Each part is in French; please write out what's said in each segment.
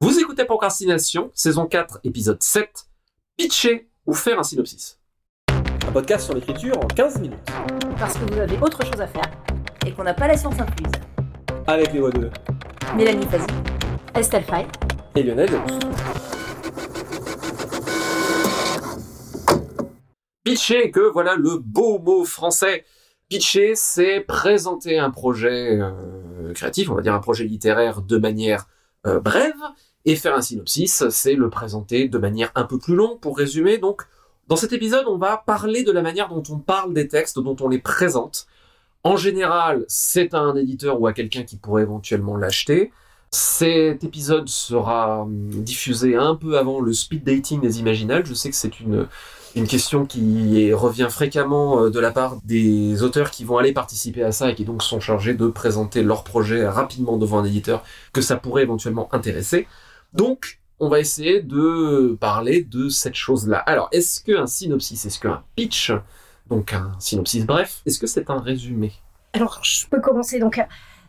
Vous écoutez Procrastination, saison 4, épisode 7, pitcher ou faire un synopsis. Un podcast sur l'écriture en 15 minutes. Parce que vous avez autre chose à faire et qu'on n'a pas la science incluse. Avec les voix de Mélanie Fazi, Estelle Fay. et Lionel. Pitcher, que voilà le beau mot français. Pitcher, c'est présenter un projet euh, créatif, on va dire un projet littéraire de manière euh, brève, et faire un synopsis, c'est le présenter de manière un peu plus longue pour résumer. Donc, dans cet épisode, on va parler de la manière dont on parle des textes, dont on les présente. En général, c'est à un éditeur ou à quelqu'un qui pourrait éventuellement l'acheter. Cet épisode sera hum, diffusé un peu avant le speed dating des Imaginales. Je sais que c'est une, une question qui revient fréquemment euh, de la part des auteurs qui vont aller participer à ça et qui donc sont chargés de présenter leur projet rapidement devant un éditeur que ça pourrait éventuellement intéresser. Donc, on va essayer de parler de cette chose-là. Alors, est-ce qu'un synopsis, est-ce qu'un pitch, donc un synopsis bref, est-ce que c'est un résumé? Alors, je peux commencer. Donc,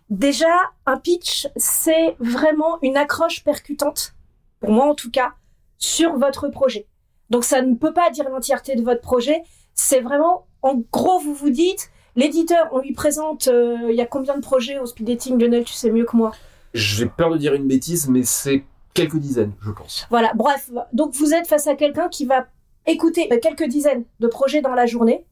déjà, un pitch, c'est vraiment une accroche percutante, pour moi en tout cas, sur votre projet. Donc, ça ne peut pas dire l'entièreté de votre projet. C'est vraiment, en gros, vous vous dites, l'éditeur, on lui présente, euh, il y a combien de projets au speed dating, Lionel, tu sais mieux que moi. J'ai peur de dire une bêtise, mais c'est quelques dizaines, je pense. Voilà, bref. Donc, vous êtes face à quelqu'un qui va écouter euh, quelques dizaines de projets dans la journée.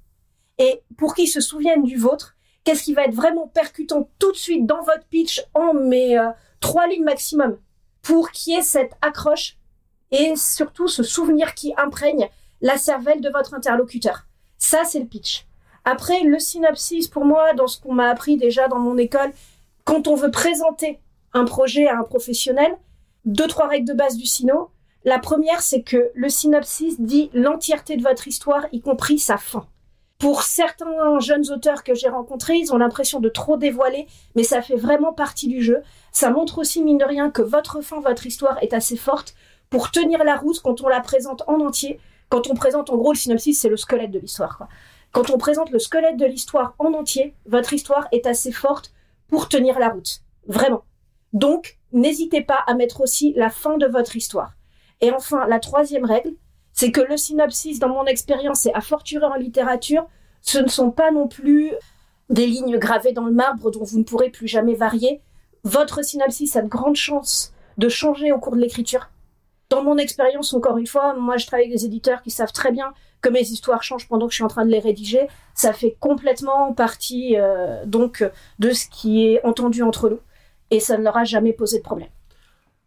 Et pour qu'il se souvienne du vôtre, qu'est-ce qui va être vraiment percutant tout de suite dans votre pitch en mes euh, trois lignes maximum pour qu'il y ait cette accroche et surtout ce souvenir qui imprègne la cervelle de votre interlocuteur. Ça, c'est le pitch. Après, le synopsis, pour moi, dans ce qu'on m'a appris déjà dans mon école, quand on veut présenter un projet à un professionnel, deux, trois règles de base du sino. La première, c'est que le synopsis dit l'entièreté de votre histoire, y compris sa fin. Pour certains jeunes auteurs que j'ai rencontrés, ils ont l'impression de trop dévoiler, mais ça fait vraiment partie du jeu. Ça montre aussi, mine de rien, que votre fin, votre histoire est assez forte pour tenir la route quand on la présente en entier. Quand on présente, en gros, le synopsis, c'est le squelette de l'histoire. Quand on présente le squelette de l'histoire en entier, votre histoire est assez forte pour tenir la route. Vraiment. Donc, n'hésitez pas à mettre aussi la fin de votre histoire. Et enfin, la troisième règle, c'est que le synopsis, dans mon expérience et à fortiori en littérature, ce ne sont pas non plus des lignes gravées dans le marbre dont vous ne pourrez plus jamais varier. Votre synopsis a de grandes chances de changer au cours de l'écriture. Dans mon expérience, encore une fois, moi je travaille avec des éditeurs qui savent très bien que mes histoires changent pendant que je suis en train de les rédiger. Ça fait complètement partie euh, donc de ce qui est entendu entre nous et ça ne leur a jamais posé de problème.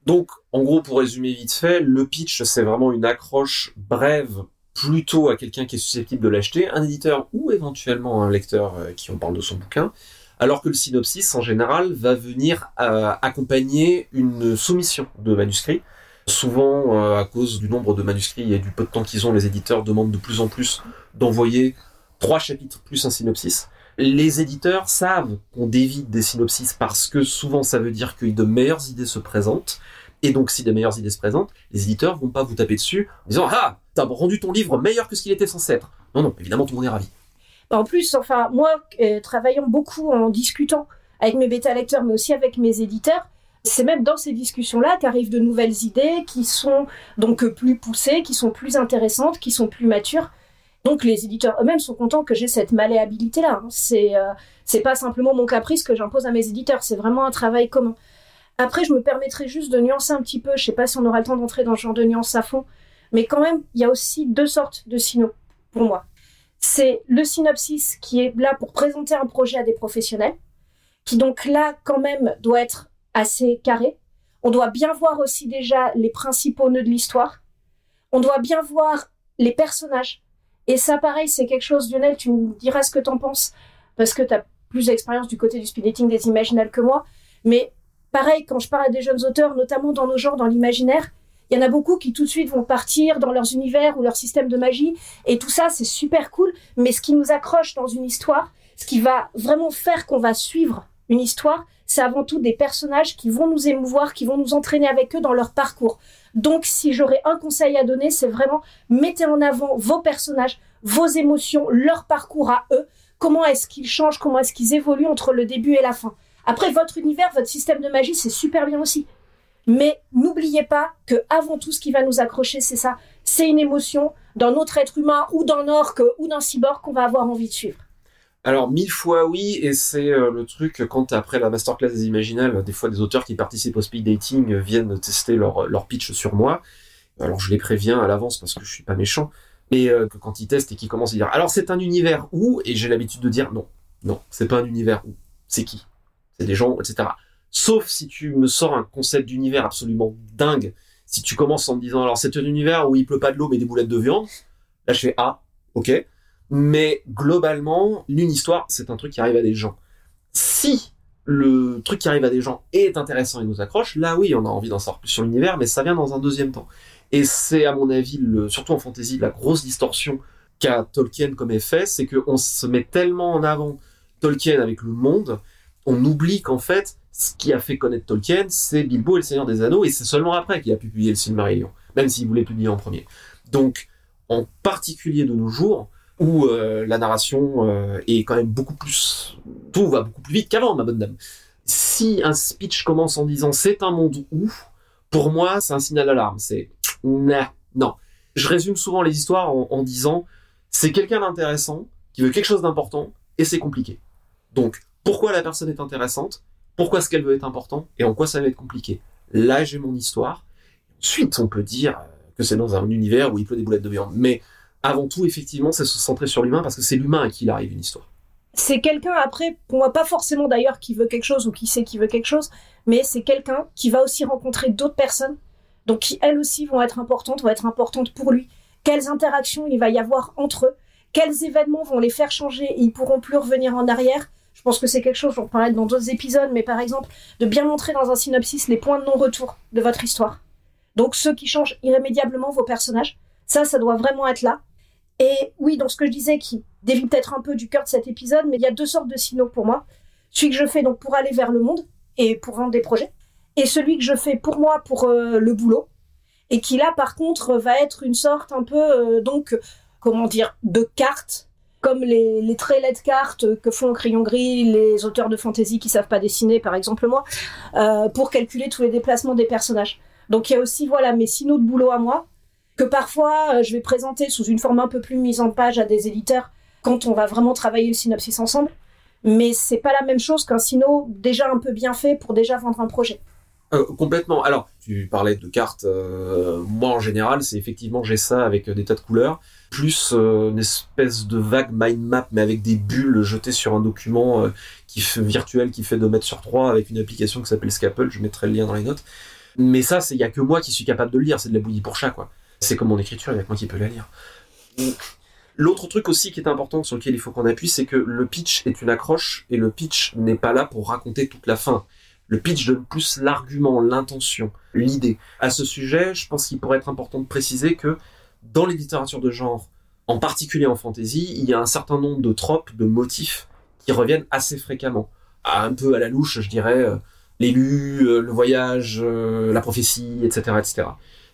Donc, en gros, pour résumer vite fait, le pitch, c'est vraiment une accroche brève plutôt à quelqu'un qui est susceptible de l'acheter, un éditeur ou éventuellement un lecteur euh, qui en parle de son bouquin, alors que le synopsis, en général, va venir euh, accompagner une soumission de manuscrits. Souvent, euh, à cause du nombre de manuscrits et du peu de temps qu'ils ont, les éditeurs demandent de plus en plus d'envoyer trois chapitres plus un synopsis. Les éditeurs savent qu'on dévie des synopsis parce que souvent ça veut dire que de meilleures idées se présentent. Et donc, si de meilleures idées se présentent, les éditeurs vont pas vous taper dessus en disant Ah, t'as rendu ton livre meilleur que ce qu'il était censé être. Non, non, évidemment, tout le monde est ravi. En plus, enfin, moi, euh, travaillant beaucoup en discutant avec mes bêta-lecteurs, mais aussi avec mes éditeurs, c'est même dans ces discussions-là qu'arrivent de nouvelles idées qui sont donc plus poussées, qui sont plus intéressantes, qui sont plus matures. Donc les éditeurs eux-mêmes sont contents que j'ai cette malléabilité-là. hein. C'est euh, pas simplement mon caprice que j'impose à mes éditeurs, c'est vraiment un travail commun. Après, je me permettrai juste de nuancer un petit peu. Je sais pas si on aura le temps d'entrer dans ce genre de nuance à fond, mais quand même, il y a aussi deux sortes de sinos pour moi. C'est le synopsis qui est là pour présenter un projet à des professionnels, qui donc là quand même doit être assez carré. On doit bien voir aussi déjà les principaux nœuds de l'histoire. On doit bien voir les personnages. Et ça, pareil, c'est quelque chose, Lionel, tu me diras ce que t'en penses, parce que t'as plus d'expérience du côté du speed dating des imaginales que moi. Mais pareil, quand je parle à des jeunes auteurs, notamment dans nos genres, dans l'imaginaire, il y en a beaucoup qui tout de suite vont partir dans leurs univers ou leur système de magie. Et tout ça, c'est super cool. Mais ce qui nous accroche dans une histoire, ce qui va vraiment faire qu'on va suivre une histoire, c'est avant tout des personnages qui vont nous émouvoir, qui vont nous entraîner avec eux dans leur parcours. Donc, si j'aurais un conseil à donner, c'est vraiment mettez en avant vos personnages, vos émotions, leur parcours à eux. Comment est-ce qu'ils changent, comment est-ce qu'ils évoluent entre le début et la fin. Après, votre univers, votre système de magie, c'est super bien aussi. Mais n'oubliez pas que avant tout, ce qui va nous accrocher, c'est ça. C'est une émotion d'un autre être humain ou d'un orque ou d'un cyborg qu'on va avoir envie de suivre. Alors mille fois oui, et c'est euh, le truc quand après la masterclass des Imaginales, des fois des auteurs qui participent au speed dating euh, viennent tester leur, leur pitch sur moi. Alors je les préviens à l'avance parce que je suis pas méchant, mais euh, quand ils testent et qu'ils commencent à dire alors c'est un univers où et j'ai l'habitude de dire non, non, c'est pas un univers où, c'est qui, c'est des gens, etc. Sauf si tu me sors un concept d'univers absolument dingue. Si tu commences en me disant alors c'est un univers où il pleut pas de l'eau mais des boulettes de viande, là je fais ah ok. Mais globalement, une histoire, c'est un truc qui arrive à des gens. Si le truc qui arrive à des gens est intéressant et nous accroche, là oui, on a envie d'en sortir plus sur l'univers, mais ça vient dans un deuxième temps. Et c'est à mon avis, surtout en fantasy, la grosse distorsion qu'a Tolkien comme effet, c'est qu'on se met tellement en avant Tolkien avec le monde, on oublie qu'en fait, ce qui a fait connaître Tolkien, c'est Bilbo et le Seigneur des Anneaux, et c'est seulement après qu'il a pu publier le Silmarillion, même s'il voulait publier en premier. Donc, en particulier de nos jours, où euh, la narration euh, est quand même beaucoup plus... Tout va beaucoup plus vite qu'avant, ma bonne dame. Si un speech commence en disant c'est un monde où, pour moi, c'est un signal d'alarme. C'est non. Je résume souvent les histoires en, disant c'est quelqu'un d'intéressant qui veut quelque chose d'important et c'est compliqué. Donc, pourquoi la personne est intéressante? Pourquoi ce qu'elle veut être important? Et en quoi ça va être compliqué? Là, j'ai mon histoire. Ensuite, on peut dire que c'est dans un univers où il pleut des boulettes de viande. Mais avant tout, effectivement, c'est se centrer sur l'humain parce que c'est l'humain à qui il arrive une histoire. C'est quelqu'un après, pour moi pas forcément d'ailleurs qui veut quelque chose ou qui sait qui veut quelque chose, mais c'est quelqu'un qui va aussi rencontrer d'autres personnes, donc qui elles aussi vont être importantes, vont être importantes pour lui. Quelles interactions il va y avoir entre eux, quels événements vont les faire changer et ils pourront plus revenir en arrière. Je pense que c'est quelque chose, j'en parlerai dans d'autres épisodes, mais par exemple, de bien montrer dans un synopsis les points de non-retour de votre histoire. Donc ceux qui changent irrémédiablement vos personnages. Ça, ça doit vraiment être là. Et oui, dans ce que je disais, qui dévie peut-être un peu du cœur de cet épisode, mais il y a deux sortes de signaux pour moi. Celui que je fais donc pour aller vers le monde et pour vendre des projets, et celui que je fais pour moi pour euh, le boulot, et qui là par contre va être une sorte un peu euh, donc comment dire de carte comme les, les trailets de cartes que font au crayon gris les auteurs de fantasy qui savent pas dessiner par exemple moi euh, pour calculer tous les déplacements des personnages. Donc il y a aussi voilà mes signaux de boulot à moi que parfois euh, je vais présenter sous une forme un peu plus mise en page à des éditeurs quand on va vraiment travailler le synopsis ensemble. Mais c'est pas la même chose qu'un sino déjà un peu bien fait pour déjà vendre un projet. Euh, complètement. Alors, tu parlais de cartes. euh, moi, en général, c'est effectivement j'ai ça avec des tas de couleurs, plus une espèce de vague mind map, mais avec des bulles jetées sur un document qui fait, virtuel qui fait 2 mètres sur 3 avec une application qui s'appelle Scapple. Je mettrai le lien dans les notes. Mais ça, il y a que moi qui suis capable de le lire. C'est de la bouillie pour chat, quoi. C'est comme mon écriture, il y a que moi qui peux la lire. L'autre truc aussi qui est important sur lequel il faut qu'on appuie, c'est que le pitch est une accroche et le pitch n'est pas là pour raconter toute la fin. Le pitch donne plus l'argument, l'intention, l'idée. À ce sujet, je pense qu'il pourrait être important de préciser que dans les littératures de genre, en particulier en fantasy, il y a un certain nombre de tropes, de motifs qui reviennent assez fréquemment. Un peu à la louche, je dirais, euh, l'élu, euh, le voyage, euh, la prophétie, etc., etc.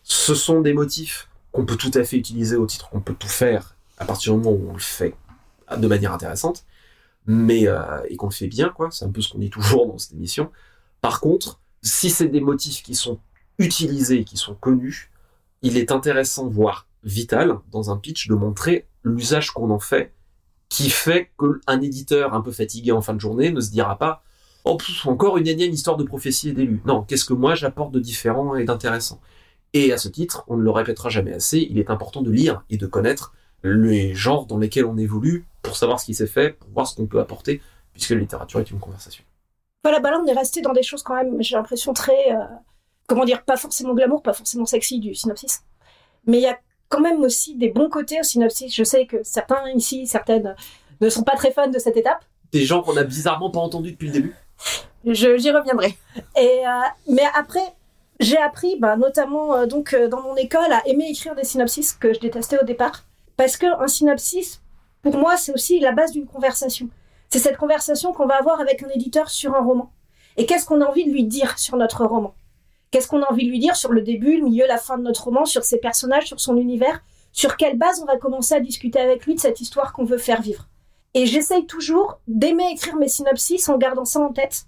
Ce sont des motifs qu'on peut tout à fait utiliser au titre qu'on peut tout faire à partir du moment où on le fait de manière intéressante, mais euh, et qu'on le fait bien, quoi. C'est un peu ce qu'on dit toujours dans cette émission. Par contre, si c'est des motifs qui sont utilisés, qui sont connus, il est intéressant, voire vital, dans un pitch, de montrer l'usage qu'on en fait, qui fait qu'un éditeur un peu fatigué en fin de journée ne se dira pas Oh, encore une énième histoire de prophétie et d'élu. Non, qu'est-ce que moi j'apporte de différent et d'intéressant? Et à ce titre, on ne le répétera jamais assez, il est important de lire et de connaître les genres dans lesquels on évolue pour savoir ce qui s'est fait, pour voir ce qu'on peut apporter, puisque la littérature est une conversation. Voilà, bah là on est resté dans des choses quand même, j'ai l'impression très, euh, comment dire, pas forcément glamour, pas forcément sexy du synopsis. Mais il y a quand même aussi des bons côtés au synopsis. Je sais que certains ici, certaines, ne sont pas très fans de cette étape. Des gens qu'on a bizarrement pas entendus depuis le début. J'y reviendrai. Et euh, mais après, j'ai appris, bah, notamment euh, donc euh, dans mon école, à aimer écrire des synopsis que je détestais au départ, parce que un synopsis, pour moi, c'est aussi la base d'une conversation. C'est cette conversation qu'on va avoir avec un éditeur sur un roman. Et qu'est-ce qu'on a envie de lui dire sur notre roman? Qu'est-ce qu'on a envie de lui dire sur le début, le milieu, la fin de notre roman, sur ses personnages, sur son univers? Sur quelle base on va commencer à discuter avec lui de cette histoire qu'on veut faire vivre? Et j'essaye toujours d'aimer écrire mes synopsis en gardant ça en tête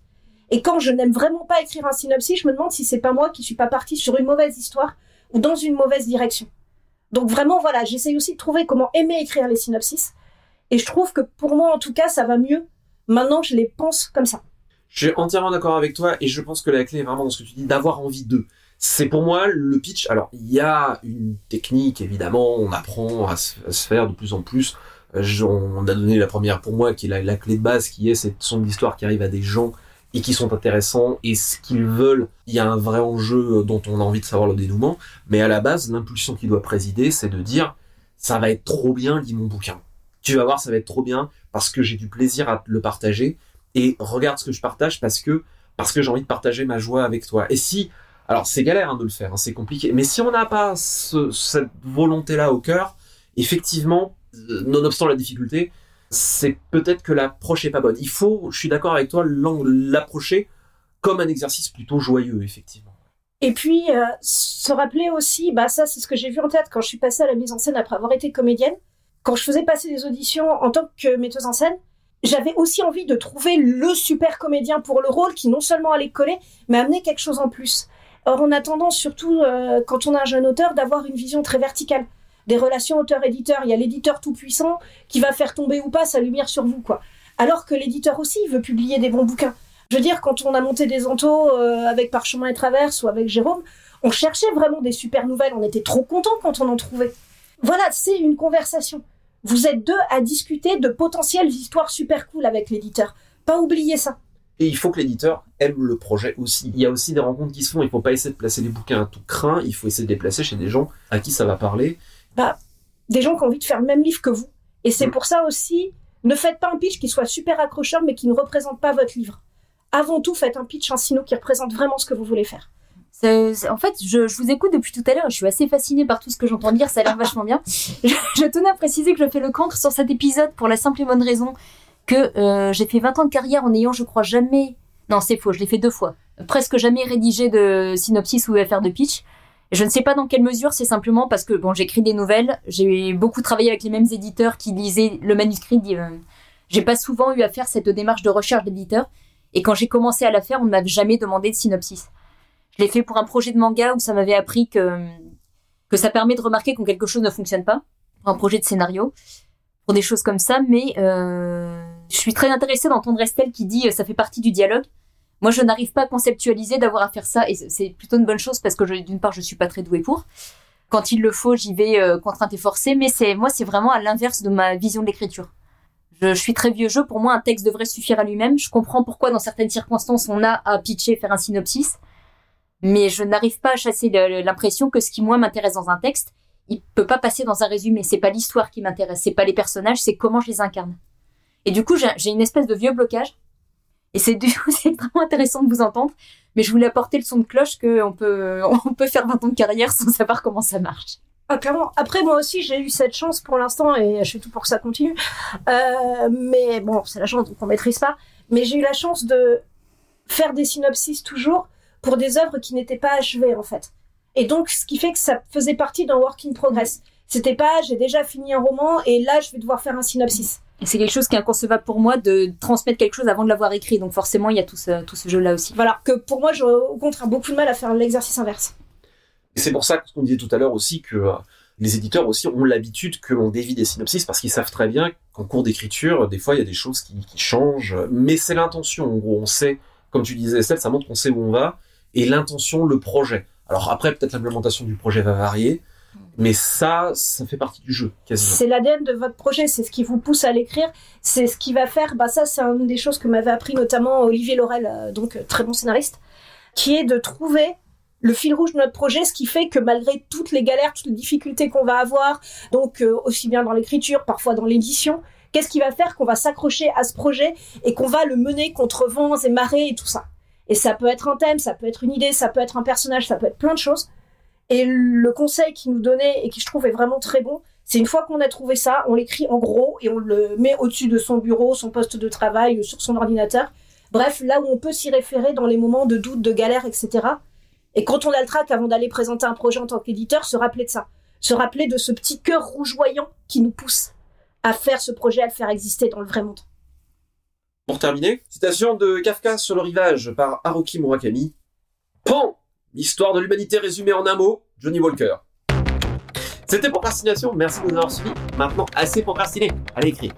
Et quand je n'aime vraiment pas écrire un synopsis, je me demande si c'est pas moi qui suis pas partie sur une mauvaise histoire ou dans une mauvaise direction. Donc vraiment, voilà, j'essaye aussi de trouver comment aimer écrire les synopsis. Et je trouve que pour moi, en tout cas, ça va mieux maintenant je les pense comme ça. Je suis entièrement d'accord avec toi et je pense que la clé est vraiment dans ce que tu dis, d'avoir envie d'eux. C'est pour moi le pitch. Alors, il y a une technique, évidemment, on apprend à se, faire de plus en plus. Euh, on a donné la première pour moi, qui est la, clé de base, qui est cette son d'histoire qui arrive à des gens et qui sont intéressants et ce qu'ils veulent. Il y a un vrai enjeu dont on a envie de savoir le dénouement. Mais à la base, l'impulsion qui doit présider, c'est de dire, ça va être trop bien, lis mon bouquin. Tu vas voir, ça va être trop bien parce que j'ai du plaisir à le partager et regarde ce que je partage parce que parce que j'ai envie de partager ma joie avec toi. Et si alors c'est galère hein, de le faire, hein, c'est compliqué, mais si on n'a pas cette volonté-là au cœur, effectivement, euh, nonobstant la difficulté, c'est peut-être que l'approche est pas bonne. Il faut, je suis d'accord avec toi, l'approcher comme un exercice plutôt joyeux, effectivement. Et puis, euh, se rappeler aussi, bah ça c'est ce que j'ai vu en tête quand je suis passée à la mise en scène après avoir été comédienne. Quand je faisais passer des auditions en tant que metteuse en scène, j'avais aussi envie de trouver le super comédien pour le rôle qui non seulement allait coller, mais amener quelque chose en plus. Or, on a tendance, surtout euh, quand on est un jeune auteur, d'avoir une vision très verticale des relations auteur-éditeur. Il y a l'éditeur tout-puissant qui va faire tomber ou pas sa lumière sur vous, quoi. Alors que l'éditeur aussi veut publier des bons bouquins. Je veux dire, quand on a monté des entos euh, avec Parchemin et Traverse ou avec Jérôme, on cherchait vraiment des super nouvelles. On était trop contents quand on en trouvait. Voilà, c'est une conversation. Vous êtes deux à discuter de potentielles histoires super cool avec l'éditeur. Pas oublier ça. Et il faut que l'éditeur aime le projet aussi. Il y a aussi des rencontres qui se font. Il faut pas essayer de placer les bouquins à tout craint. Il faut essayer de les placer chez des gens à qui ça va parler. Bah, des gens qui ont envie de faire le même livre que vous. Et c'est mm. pour ça aussi, ne faites pas un pitch qui soit super accrocheur mais qui ne représente pas votre livre. Avant tout, faites un pitch, un sino qui représente vraiment ce que vous voulez faire en fait, je, vous écoute depuis tout à l'heure. Je suis assez fascinée par tout ce que j'entends dire. Ça a l'air vachement bien. Je, tenais à préciser que je fais le cancre sur cet épisode pour la simple et bonne raison que euh, j'ai fait 20 ans de carrière en ayant, je crois, jamais. Non, c'est faux. Je l'ai fait deux fois. Presque jamais rédigé de synopsis ou affaire de pitch. Je ne sais pas dans quelle mesure. C'est simplement parce que bon, j'écris des nouvelles. J'ai beaucoup travaillé avec les mêmes éditeurs qui lisaient le manuscrit. Euh, j'ai pas souvent eu à faire cette démarche de recherche d'éditeur. Et quand j'ai commencé à la faire, on ne m'avait jamais demandé de synopsis. Je l'ai fait pour un projet de manga où ça m'avait appris que, que ça permet de remarquer quand quelque chose ne fonctionne pas. Pour un projet de scénario. Pour des choses comme ça. Mais euh, je suis très intéressée d'entendre Estelle qui dit euh, ça fait partie du dialogue. Moi, je n'arrive pas à conceptualiser d'avoir à faire ça. Et c'est plutôt une bonne chose parce que d'une part, je suis pas très douée pour. Quand il le faut, j'y vais euh, contrainte et forcée. Mais c'est moi, c'est vraiment à l'inverse de ma vision de l'écriture. Je, je, suis très vieux jeu. Pour moi, un texte devrait suffire à lui-même. Je comprends pourquoi, dans certaines circonstances, on a à pitcher, faire un synopsis mais je n'arrive pas à chasser l'impression que ce qui moi m'intéresse dans un texte, il peut pas passer dans un résumé. C'est pas l'histoire qui m'intéresse, c'est pas les personnages, c'est comment je les incarne. Et du coup, j'ai une espèce de vieux blocage. Et c'est vraiment intéressant de vous entendre. Mais je voulais apporter le son de cloche qu'on peut, faire 20 ans de carrière sans savoir comment ça marche. Ah, clairement. Après, moi aussi, j'ai eu cette chance pour l'instant et je fais tout pour que ça continue. Euh, mais bon, c'est la chance qu'on maîtrise pas. Mais j'ai eu la chance de faire des synopsis toujours pour des œuvres qui n'étaient pas achevées en fait. Et donc, ce qui fait que ça faisait partie d'un work in progress. C'était pas, j'ai déjà fini un roman et là, je vais devoir faire un synopsis. Et c'est quelque chose qui est inconcevable pour moi de transmettre quelque chose avant de l'avoir écrit. Donc forcément, il y a tout ce, tout ce jeu-là aussi. Voilà, que pour moi, j'aurais au contraire beaucoup de mal à faire l'exercice inverse. Et c'est pour ça qu'on disait tout à l'heure aussi que euh, les éditeurs aussi ont l'habitude que l'on dévie des synopsis parce qu'ils savent très bien qu'en cours d'écriture, des fois, il y a des choses qui, qui changent. Mais c'est l'intention. En gros, on sait, comme tu disais, Estelle, ça montre qu'on sait où on va et l'intention, le projet. Alors après, peut-être l'implémentation du projet va varier, mais ça, ça fait partie du jeu. C'est l'ADN de votre projet, c'est ce qui vous pousse à l'écrire, c'est ce qui va faire, bah ça c'est une des choses que m'avait appris notamment Olivier Laurel, euh, donc euh, très bon scénariste, qui est de trouver le fil rouge de notre projet, ce qui fait que malgré toutes les galères, toutes les difficultés qu'on va avoir, donc euh, aussi bien dans l'écriture, parfois dans l'édition, qu'est-ce qui va faire qu'on va s'accrocher à ce projet et qu'on va le mener contre vents et marées et tout ça? Et ça peut être un thème, ça peut être une idée, ça peut être un personnage, ça peut être plein de choses. Et le conseil qu'il nous donnait et qui je trouve est vraiment très bon, c'est une fois qu'on a trouvé ça, on l'écrit en gros et on le met au-dessus de son bureau, son poste de travail, sur son ordinateur. Bref, là où on peut s'y référer dans les moments de doute, de galère, etc. Et quand on a le trac avant d'aller présenter un projet en tant qu'éditeur, se rappeler de ça. Se rappeler de ce petit cœur rougeoyant qui nous pousse à faire ce projet, à le faire exister dans le vrai monde. Pour terminer, citation de Kafka sur le rivage par Haruki Murakami. L'histoire de l'humanité résumée en un mot, Johnny Walker. C'était Procrastination, merci de nous avoir suivis. Maintenant, assez procrastiné, allez écrire.